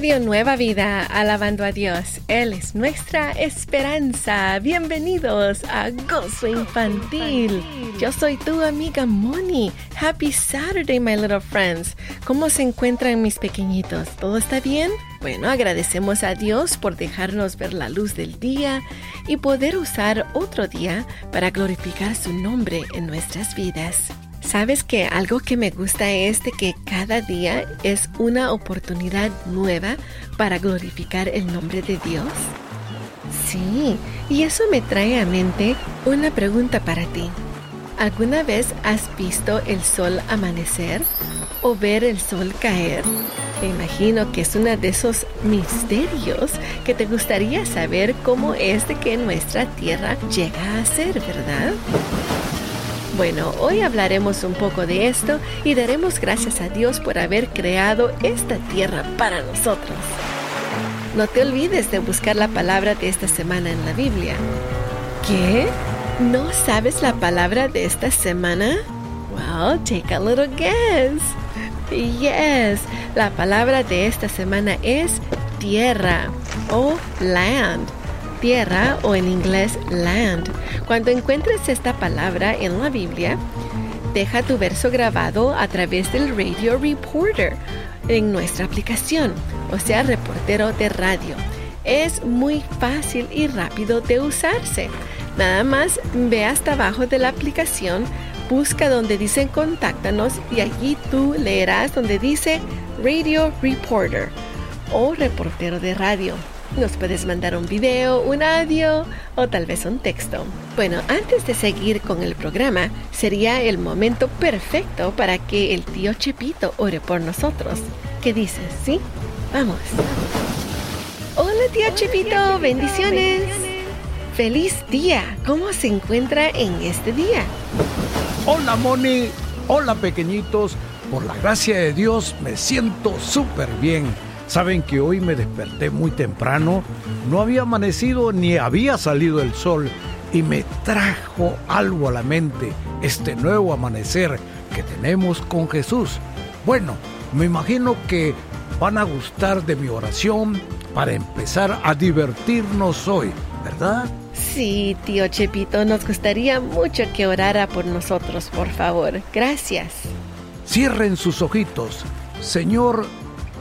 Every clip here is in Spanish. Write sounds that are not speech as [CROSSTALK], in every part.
Radio Nueva Vida, alabando a Dios. Él es nuestra esperanza. Bienvenidos a Gozo Infantil. Yo soy tu amiga Moni. Happy Saturday, my little friends. ¿Cómo se encuentran mis pequeñitos? ¿Todo está bien? Bueno, agradecemos a Dios por dejarnos ver la luz del día y poder usar otro día para glorificar su nombre en nuestras vidas. ¿Sabes que algo que me gusta es de que cada día es una oportunidad nueva para glorificar el nombre de Dios? Sí, y eso me trae a mente una pregunta para ti. ¿Alguna vez has visto el sol amanecer o ver el sol caer? Me imagino que es uno de esos misterios que te gustaría saber cómo es de que nuestra tierra llega a ser, ¿verdad? Bueno, hoy hablaremos un poco de esto y daremos gracias a Dios por haber creado esta tierra para nosotros. No te olvides de buscar la palabra de esta semana en la Biblia. ¿Qué? ¿No sabes la palabra de esta semana? Well, take a little guess. Yes, la palabra de esta semana es tierra o land tierra o en inglés land. Cuando encuentres esta palabra en la Biblia, deja tu verso grabado a través del Radio Reporter en nuestra aplicación, o sea, reportero de radio. Es muy fácil y rápido de usarse. Nada más ve hasta abajo de la aplicación, busca donde dice contáctanos y allí tú leerás donde dice Radio Reporter o reportero de radio. Nos puedes mandar un video, un audio o tal vez un texto. Bueno, antes de seguir con el programa, sería el momento perfecto para que el tío Chepito ore por nosotros. ¿Qué dices? ¿Sí? Vamos. Hola tío Chepito, bendiciones. Feliz día. ¿Cómo se encuentra en este día? Hola Moni. Hola pequeñitos. Por la gracia de Dios me siento súper bien Saben que hoy me desperté muy temprano, no había amanecido ni había salido el sol y me trajo algo a la mente, este nuevo amanecer que tenemos con Jesús. Bueno, me imagino que van a gustar de mi oración para empezar a divertirnos hoy, ¿verdad? Sí, tío Chepito, nos gustaría mucho que orara por nosotros, por favor. Gracias. Cierren sus ojitos. Señor,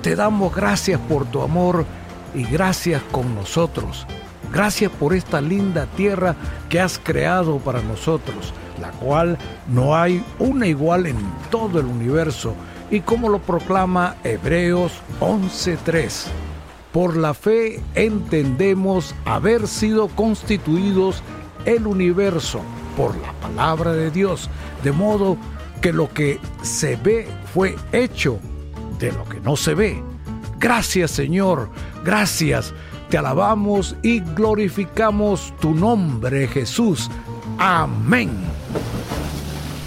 te damos gracias por tu amor y gracias con nosotros. Gracias por esta linda tierra que has creado para nosotros, la cual no hay una igual en todo el universo, y como lo proclama Hebreos 11:3. Por la fe entendemos haber sido constituidos el universo por la palabra de Dios, de modo que lo que se ve fue hecho de lo que no se ve. Gracias Señor, gracias. Te alabamos y glorificamos tu nombre Jesús. Amén.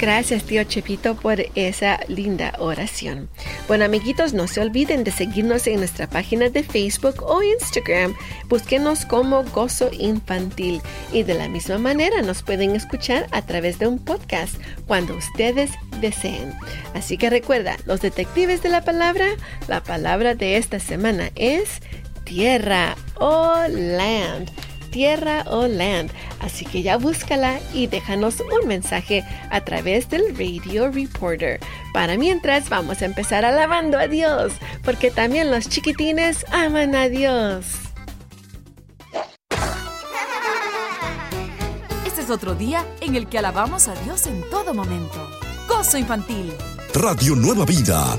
Gracias, tío Chepito, por esa linda oración. Bueno, amiguitos, no se olviden de seguirnos en nuestra página de Facebook o Instagram. Búsquenos como Gozo Infantil y de la misma manera nos pueden escuchar a través de un podcast cuando ustedes deseen. Así que recuerda, los detectives de la palabra, la palabra de esta semana es tierra o land tierra o land. Así que ya búscala y déjanos un mensaje a través del Radio Reporter. Para mientras vamos a empezar alabando a Dios, porque también los chiquitines aman a Dios. Este es otro día en el que alabamos a Dios en todo momento. Gozo infantil. Radio Nueva Vida.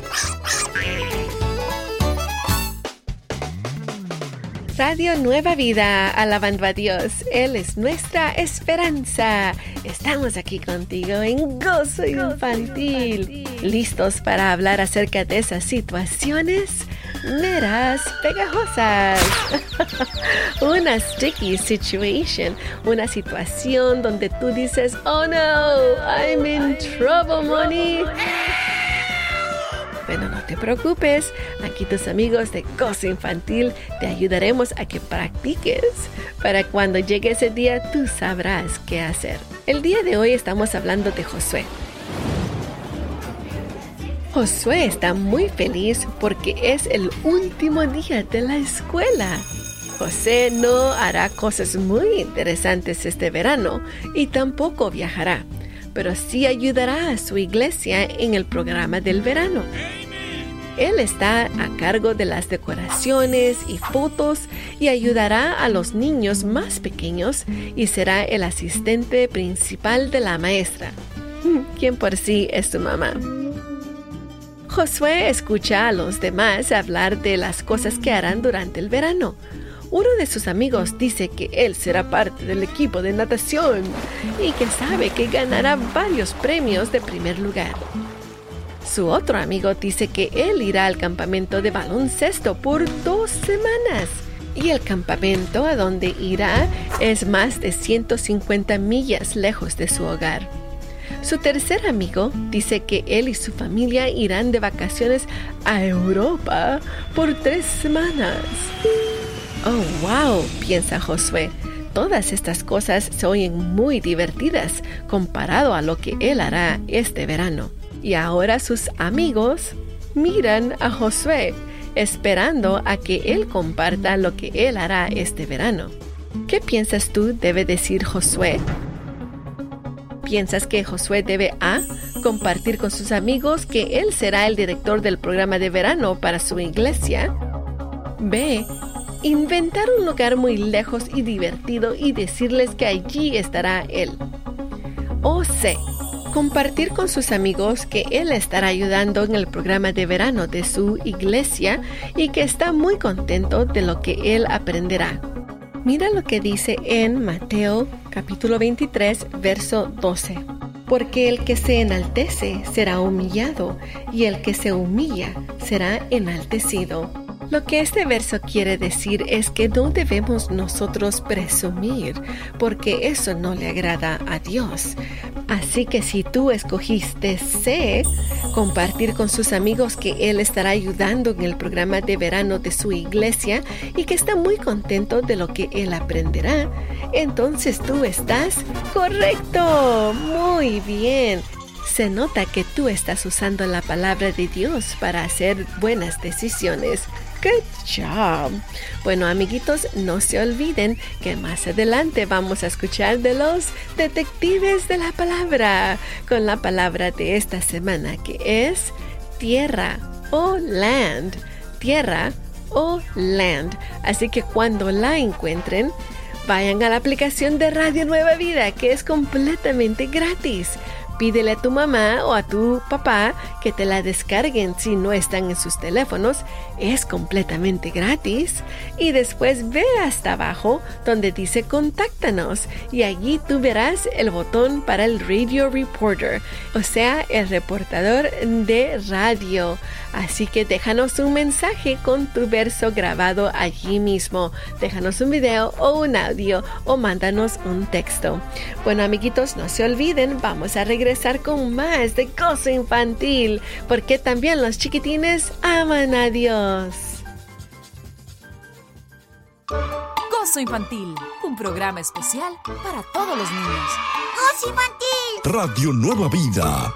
Radio Nueva Vida, alabando a Dios. Él es nuestra esperanza. Estamos aquí contigo en Gozo Infantil. ¿Listos para hablar acerca de esas situaciones? Meras pegajosas. [LAUGHS] una sticky situation, una situación donde tú dices, oh no, I'm in trouble, money. Bueno, no te preocupes, aquí tus amigos de Gozo Infantil te ayudaremos a que practiques. Para cuando llegue ese día, tú sabrás qué hacer. El día de hoy estamos hablando de Josué. Josué está muy feliz porque es el último día de la escuela. José no hará cosas muy interesantes este verano y tampoco viajará, pero sí ayudará a su iglesia en el programa del verano. Él está a cargo de las decoraciones y fotos y ayudará a los niños más pequeños y será el asistente principal de la maestra, quien por sí es su mamá. Josué escucha a los demás hablar de las cosas que harán durante el verano. Uno de sus amigos dice que él será parte del equipo de natación y que sabe que ganará varios premios de primer lugar. Su otro amigo dice que él irá al campamento de baloncesto por dos semanas y el campamento a donde irá es más de 150 millas lejos de su hogar. Su tercer amigo dice que él y su familia irán de vacaciones a Europa por tres semanas. Oh, wow, piensa Josué. Todas estas cosas se oyen muy divertidas comparado a lo que él hará este verano. Y ahora sus amigos miran a Josué esperando a que él comparta lo que él hará este verano. ¿Qué piensas tú debe decir Josué ¿Piensas que Josué debe A. compartir con sus amigos que él será el director del programa de verano para su iglesia? B. Inventar un lugar muy lejos y divertido y decirles que allí estará él. O C. Compartir con sus amigos que él estará ayudando en el programa de verano de su iglesia y que está muy contento de lo que él aprenderá. Mira lo que dice en Mateo capítulo 23, verso 12. Porque el que se enaltece será humillado, y el que se humilla será enaltecido. Lo que este verso quiere decir es que no debemos nosotros presumir, porque eso no le agrada a Dios. Así que si tú escogiste C, compartir con sus amigos que Él estará ayudando en el programa de verano de su iglesia y que está muy contento de lo que Él aprenderá, entonces tú estás correcto. Muy bien. Se nota que tú estás usando la palabra de Dios para hacer buenas decisiones. Good job. Bueno, amiguitos, no se olviden que más adelante vamos a escuchar de los detectives de la palabra con la palabra de esta semana que es tierra o land. Tierra o land. Así que cuando la encuentren, vayan a la aplicación de Radio Nueva Vida que es completamente gratis. Pídele a tu mamá o a tu papá que te la descarguen si no están en sus teléfonos. Es completamente gratis. Y después ve hasta abajo donde dice contáctanos y allí tú verás el botón para el Radio Reporter, o sea, el reportador de radio. Así que déjanos un mensaje con tu verso grabado allí mismo. Déjanos un video o un audio o mándanos un texto. Bueno, amiguitos, no se olviden, vamos a regresar con más de gozo infantil, porque también los chiquitines aman a Dios. Gozo Infantil, un programa especial para todos los niños. ¡Gozo Infantil! Radio Nueva Vida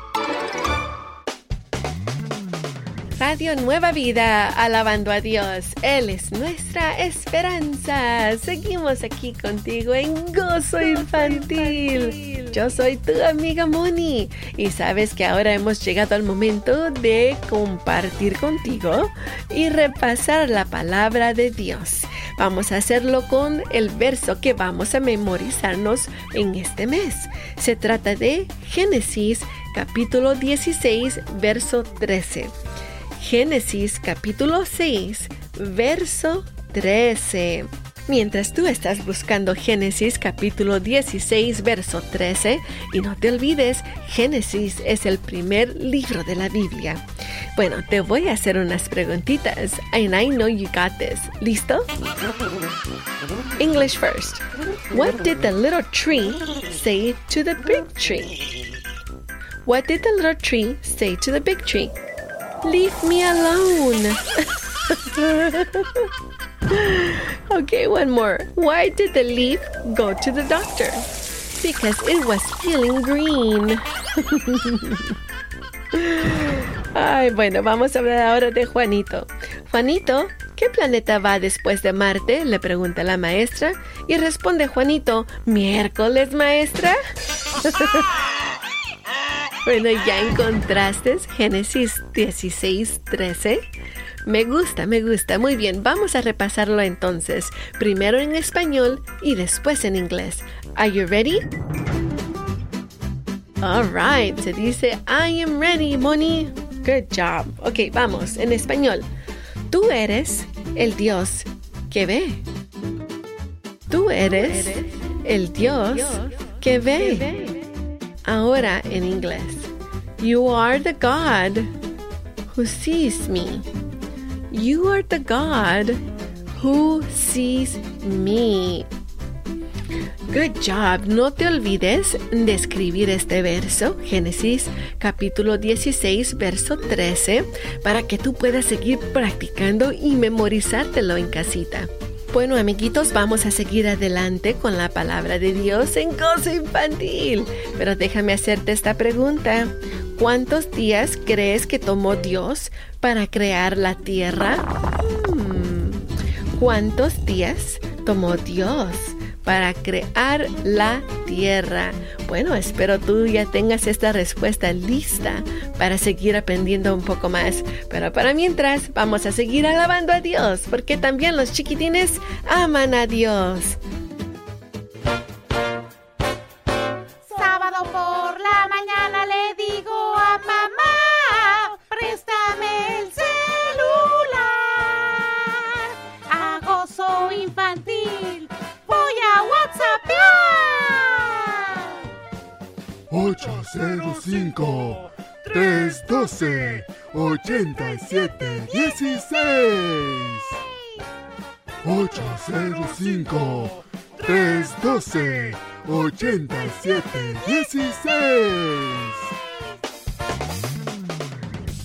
Radio Nueva Vida, alabando a Dios. Él es nuestra esperanza. Seguimos aquí contigo en Gozo Infantil. Yo soy tu amiga Moni y sabes que ahora hemos llegado al momento de compartir contigo y repasar la palabra de Dios. Vamos a hacerlo con el verso que vamos a memorizarnos en este mes. Se trata de Génesis capítulo 16, verso 13. Génesis capítulo 6, verso 13. Mientras tú estás buscando Génesis capítulo 16, verso 13, y no te olvides, Génesis es el primer libro de la Biblia. Bueno, te voy a hacer unas preguntitas, and I know you got this. ¿Listo? English first. What did the little tree say to the big tree? What did the little tree say to the big tree? Leave me alone. okay, one more. Why did the leaf go to the doctor? Because it was feeling green. Ay, bueno, vamos a hablar ahora de Juanito. Juanito, ¿qué planeta va después de Marte? Le pregunta la maestra. Y responde Juanito, miércoles, maestra. [LAUGHS] bueno, ¿ya encontraste Génesis 16, 13? Me gusta, me gusta. Muy bien, vamos a repasarlo entonces. Primero en español y después en inglés. Are you ready? All right, se dice I am ready, Moni. Good job. Ok, vamos, en español. Tú eres el Dios que ve. Tú eres el Dios que ve. Ahora en inglés. You are the God who sees me. You are the God who sees me. Good job. No te olvides de escribir este verso, Génesis capítulo 16, verso 13, para que tú puedas seguir practicando y memorizártelo en casita. Bueno, amiguitos, vamos a seguir adelante con la palabra de Dios en gozo infantil. Pero déjame hacerte esta pregunta. ¿Cuántos días crees que tomó Dios para crear la tierra? Hmm. ¿Cuántos días tomó Dios para crear la tierra? Bueno, espero tú ya tengas esta respuesta lista para seguir aprendiendo un poco más. Pero para mientras, vamos a seguir alabando a Dios, porque también los chiquitines aman a Dios. 8716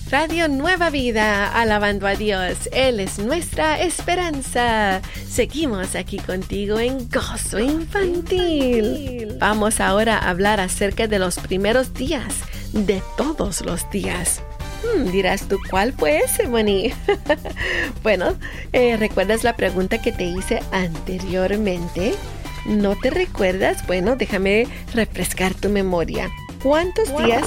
Radio Nueva Vida, alabando a Dios. Él es nuestra esperanza. Seguimos aquí contigo en Gozo Infantil. Vamos ahora a hablar acerca de los primeros días, de todos los días. Hmm, dirás tú, ¿cuál fue ese, Moni? [LAUGHS] bueno, eh, ¿recuerdas la pregunta que te hice anteriormente? ¿No te recuerdas? Bueno, déjame refrescar tu memoria. ¿Cuántos días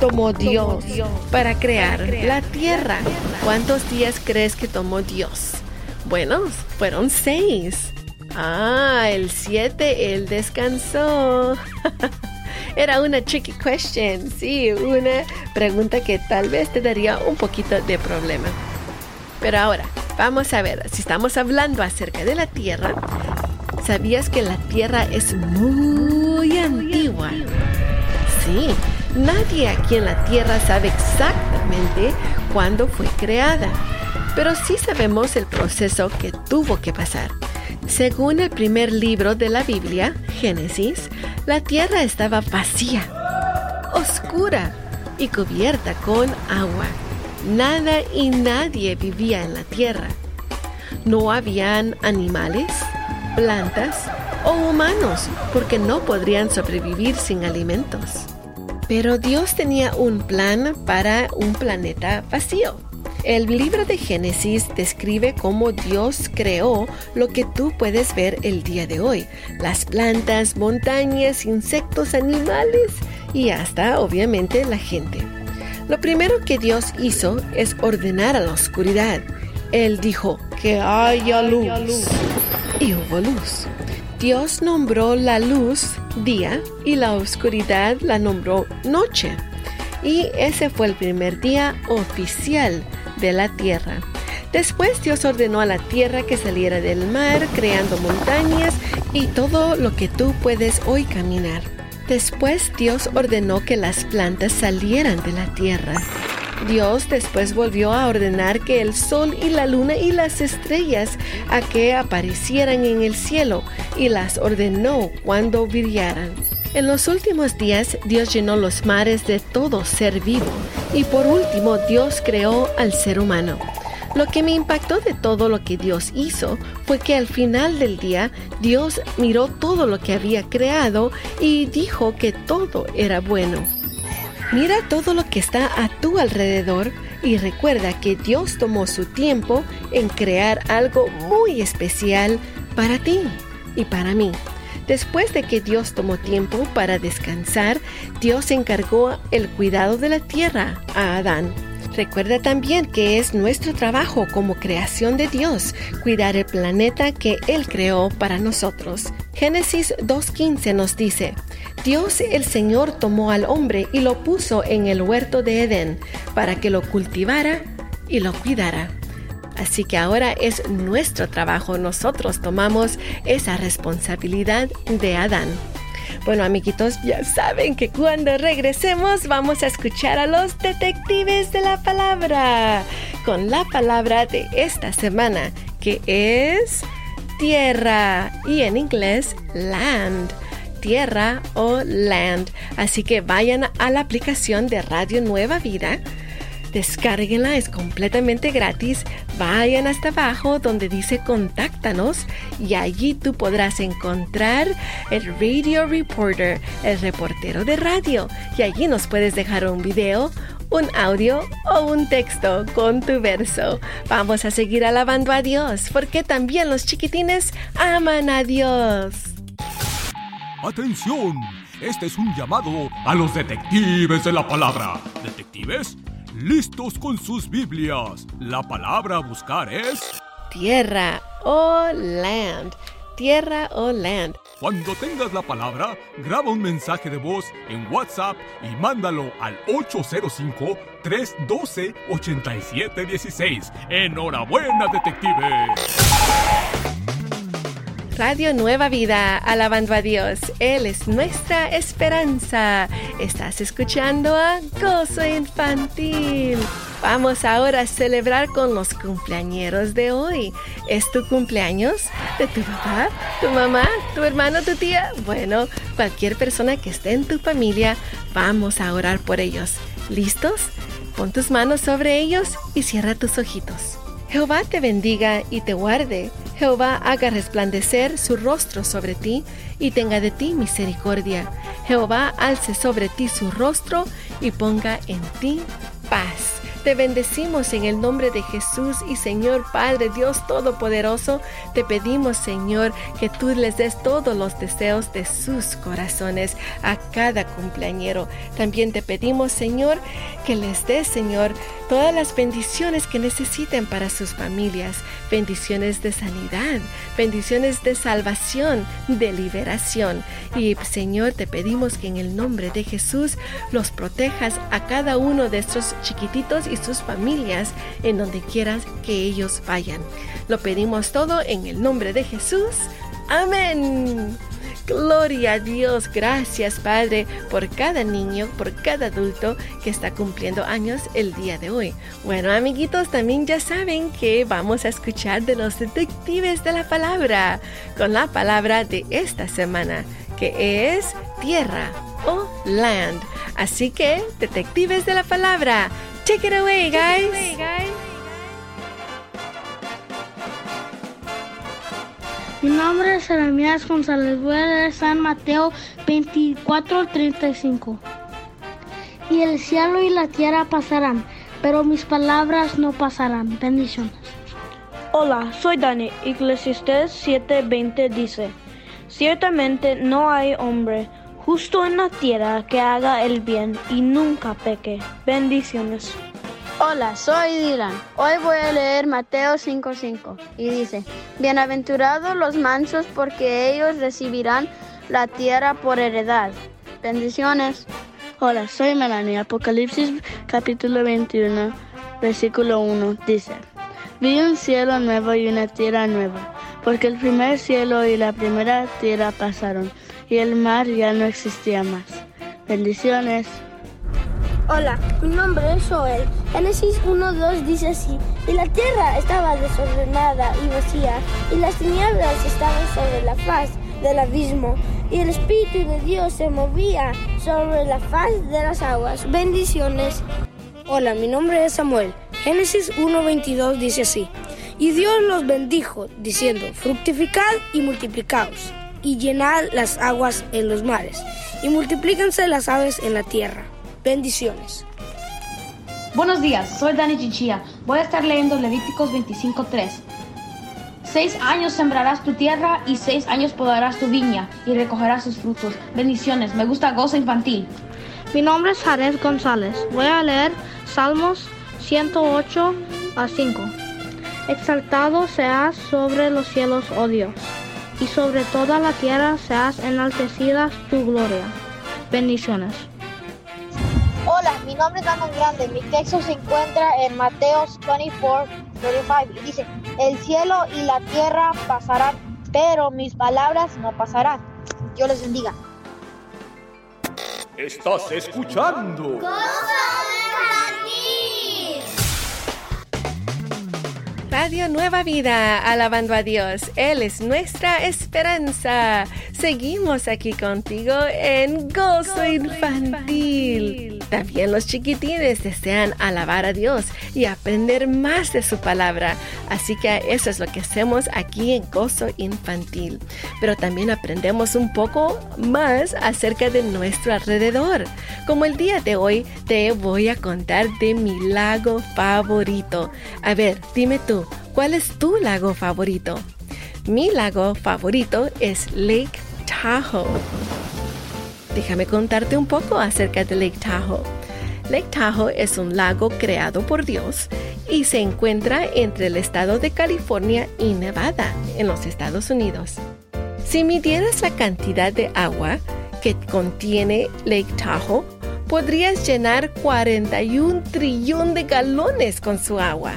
tomó Dios para crear la tierra? ¿Cuántos días crees que tomó Dios? Bueno, fueron seis. Ah, el siete, él descansó. [LAUGHS] Era una tricky question, sí, una pregunta que tal vez te daría un poquito de problema. Pero ahora, vamos a ver, si estamos hablando acerca de la Tierra, ¿sabías que la Tierra es muy antigua? Sí, nadie aquí en la Tierra sabe exactamente cuándo fue creada, pero sí sabemos el proceso que tuvo que pasar. Según el primer libro de la Biblia, Génesis, la Tierra estaba vacía, oscura y cubierta con agua. Nada y nadie vivía en la Tierra. No habían animales, plantas o humanos porque no podrían sobrevivir sin alimentos. Pero Dios tenía un plan para un planeta vacío. El libro de Génesis describe cómo Dios creó lo que tú puedes ver el día de hoy. Las plantas, montañas, insectos, animales y hasta, obviamente, la gente. Lo primero que Dios hizo es ordenar a la oscuridad. Él dijo, que haya luz. Y luz. Dios nombró la luz día y la oscuridad la nombró noche. Y ese fue el primer día oficial de la tierra. Después Dios ordenó a la tierra que saliera del mar, creando montañas y todo lo que tú puedes hoy caminar. Después Dios ordenó que las plantas salieran de la tierra. Dios después volvió a ordenar que el sol y la luna y las estrellas a que aparecieran en el cielo y las ordenó cuando brillaran. En los últimos días Dios llenó los mares de todo ser vivo y por último Dios creó al ser humano. Lo que me impactó de todo lo que Dios hizo fue que al final del día Dios miró todo lo que había creado y dijo que todo era bueno. Mira todo lo que está a tu alrededor y recuerda que Dios tomó su tiempo en crear algo muy especial para ti y para mí. Después de que Dios tomó tiempo para descansar, Dios encargó el cuidado de la tierra a Adán. Recuerda también que es nuestro trabajo como creación de Dios cuidar el planeta que Él creó para nosotros. Génesis 2.15 nos dice, Dios el Señor tomó al hombre y lo puso en el huerto de Edén para que lo cultivara y lo cuidara. Así que ahora es nuestro trabajo, nosotros tomamos esa responsabilidad de Adán. Bueno, amiguitos, ya saben que cuando regresemos vamos a escuchar a los detectives de la palabra con la palabra de esta semana, que es tierra y en inglés land tierra o land. Así que vayan a la aplicación de Radio Nueva Vida Descárguenla, es completamente gratis. Vayan hasta abajo donde dice contáctanos y allí tú podrás encontrar el Radio Reporter, el reportero de radio. Y allí nos puedes dejar un video, un audio o un texto con tu verso. Vamos a seguir alabando a Dios porque también los chiquitines aman a Dios. ¡Atención! Este es un llamado a los detectives de la palabra. ¿Detectives? Listos con sus Biblias. La palabra a buscar es... Tierra o land. Tierra o land. Cuando tengas la palabra, graba un mensaje de voz en WhatsApp y mándalo al 805-312-8716. Enhorabuena, detective. Radio Nueva Vida, alabando a Dios. Él es nuestra esperanza. Estás escuchando a Gozo Infantil. Vamos ahora a celebrar con los cumpleañeros de hoy. ¿Es tu cumpleaños? ¿De tu papá? ¿Tu mamá? ¿Tu hermano? ¿Tu tía? Bueno, cualquier persona que esté en tu familia, vamos a orar por ellos. ¿Listos? Pon tus manos sobre ellos y cierra tus ojitos. Jehová te bendiga y te guarde. Jehová haga resplandecer su rostro sobre ti y tenga de ti misericordia. Jehová alce sobre ti su rostro y ponga en ti paz. Te bendecimos en el nombre de Jesús y Señor Padre Dios Todopoderoso. Te pedimos, Señor, que tú les des todos los deseos de sus corazones a cada cumpleañero. También te pedimos, Señor, que les des, Señor, todas las bendiciones que necesiten para sus familias. Bendiciones de sanidad, bendiciones de salvación, de liberación. Y Señor, te pedimos que en el nombre de Jesús los protejas a cada uno de estos chiquititos y sus familias en donde quieras que ellos vayan. Lo pedimos todo en el nombre de Jesús. Amén. Gloria a Dios, gracias Padre por cada niño, por cada adulto que está cumpliendo años el día de hoy. Bueno amiguitos, también ya saben que vamos a escuchar de los detectives de la palabra con la palabra de esta semana, que es tierra o land. Así que, detectives de la palabra, take it away guys. Mi nombre es Jeremías González. Voy leer San Mateo 24:35. Y el cielo y la tierra pasarán, pero mis palabras no pasarán. Bendiciones. Hola, soy Dani. Eclesiastes 7:20 dice: Ciertamente no hay hombre justo en la tierra que haga el bien y nunca peque. Bendiciones. Hola, soy Dylan. Hoy voy a leer Mateo 5:5 y dice, Bienaventurados los mansos porque ellos recibirán la tierra por heredad. Bendiciones. Hola, soy Melanie. Apocalipsis capítulo 21, versículo 1 dice, Vi un cielo nuevo y una tierra nueva, porque el primer cielo y la primera tierra pasaron, y el mar ya no existía más. Bendiciones. Hola, mi nombre es Joel. Génesis 1.2 dice así, y la tierra estaba desordenada y vacía, y las tinieblas estaban sobre la faz del abismo, y el Espíritu de Dios se movía sobre la faz de las aguas. Bendiciones. Hola, mi nombre es Samuel. Génesis 1.22 dice así, y Dios los bendijo, diciendo, fructificad y multiplicaos, y llenad las aguas en los mares, y multiplíquense las aves en la tierra. Bendiciones. Buenos días, soy Dani Chichía. Voy a estar leyendo Levíticos 25.3. Seis años sembrarás tu tierra y seis años podarás tu viña y recogerás sus frutos. Bendiciones, me gusta gozo infantil. Mi nombre es Jared González. Voy a leer Salmos 108 a 5. Exaltado seas sobre los cielos, oh Dios, y sobre toda la tierra seas enaltecida tu gloria. Bendiciones. Hola, mi nombre es Daniel Grande. Mi texto se encuentra en Mateos 24, 35 y dice, el cielo y la tierra pasarán, pero mis palabras no pasarán. Dios les bendiga. Estás escuchando. Radio Nueva Vida, alabando a Dios. Él es nuestra esperanza. Seguimos aquí contigo en Gozo, Infantil. También los chiquitines desean alabar a Dios y aprender más de su palabra. Así que eso es lo que hacemos aquí en Gozo Infantil. Pero también aprendemos un poco más acerca de nuestro alrededor. Como el día de hoy te voy a contar de mi lago favorito. A ver, dime tú, ¿cuál es tu lago favorito? Mi lago favorito es Lake Tahoe. Déjame contarte un poco acerca de Lake Tahoe. Lake Tahoe es un lago creado por Dios y se encuentra entre el estado de California y Nevada, en los Estados Unidos. Si midieras la cantidad de agua que contiene Lake Tahoe, podrías llenar 41 trillón de galones con su agua.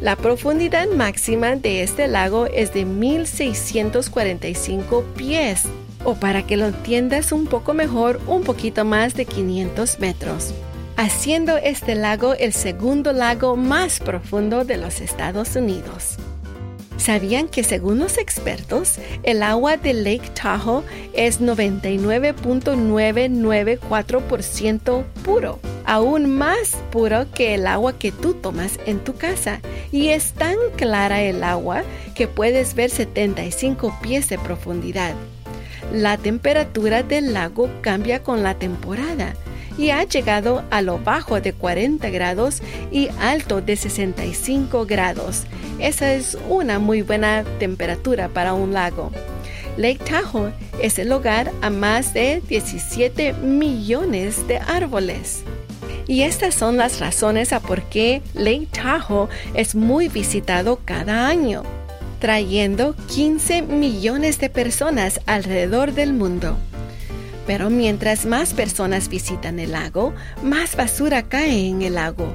La profundidad máxima de este lago es de 1645 pies o para que lo entiendas un poco mejor, un poquito más de 500 metros, haciendo este lago el segundo lago más profundo de los Estados Unidos. ¿Sabían que según los expertos, el agua de Lake Tahoe es 99.994% puro, aún más puro que el agua que tú tomas en tu casa? Y es tan clara el agua que puedes ver 75 pies de profundidad. La temperatura del lago cambia con la temporada y ha llegado a lo bajo de 40 grados y alto de 65 grados. Esa es una muy buena temperatura para un lago. Lake Tahoe es el hogar a más de 17 millones de árboles. Y estas son las razones a por qué Lake Tahoe es muy visitado cada año trayendo 15 millones de personas alrededor del mundo. Pero mientras más personas visitan el lago, más basura cae en el lago.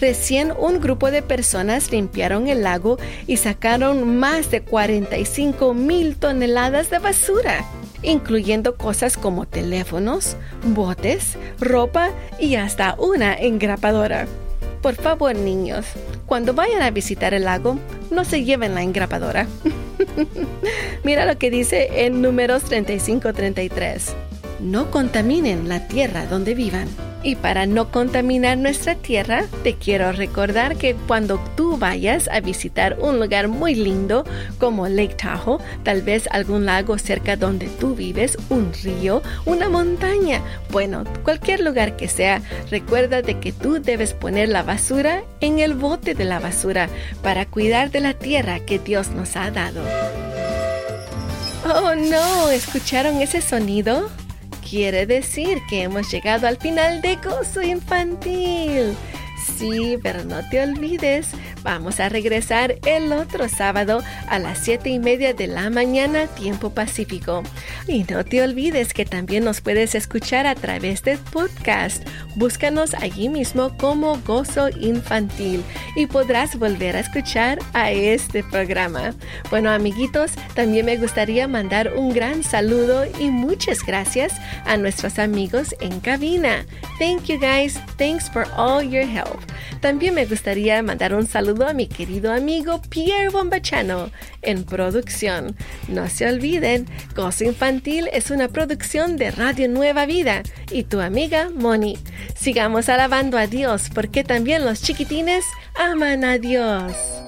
Recién un grupo de personas limpiaron el lago y sacaron más de 45 mil toneladas de basura, incluyendo cosas como teléfonos, botes, ropa y hasta una engrapadora. Por favor, niños, cuando vayan a visitar el lago, no se lleven la engrapadora. [LAUGHS] Mira lo que dice en números 35-33. No contaminen la tierra donde vivan. Y para no contaminar nuestra tierra, te quiero recordar que cuando tú vayas a visitar un lugar muy lindo como Lake Tahoe, tal vez algún lago cerca donde tú vives, un río, una montaña, bueno, cualquier lugar que sea, recuerda que tú debes poner la basura en el bote de la basura para cuidar de la tierra que Dios nos ha dado. Oh no, ¿escucharon ese sonido? Quiere decir que hemos llegado al final de Gozo Infantil. Sí, pero no te olvides, Vamos a regresar el otro sábado a las 7 y media de la mañana, tiempo pacífico. Y no te olvides que también nos puedes escuchar a través del podcast. Búscanos allí mismo como Gozo Infantil y podrás volver a escuchar a este programa. Bueno, amiguitos, también me gustaría mandar un gran saludo y muchas gracias a nuestros amigos en cabina. Thank you guys. Thanks for all your help. También me gustaría mandar un saludo a mi querido amigo Pierre Bombachano en producción. No se olviden, Gozo Infantil es una producción de Radio Nueva Vida y tu amiga Moni. Sigamos alabando a Dios porque también los chiquitines aman a Dios.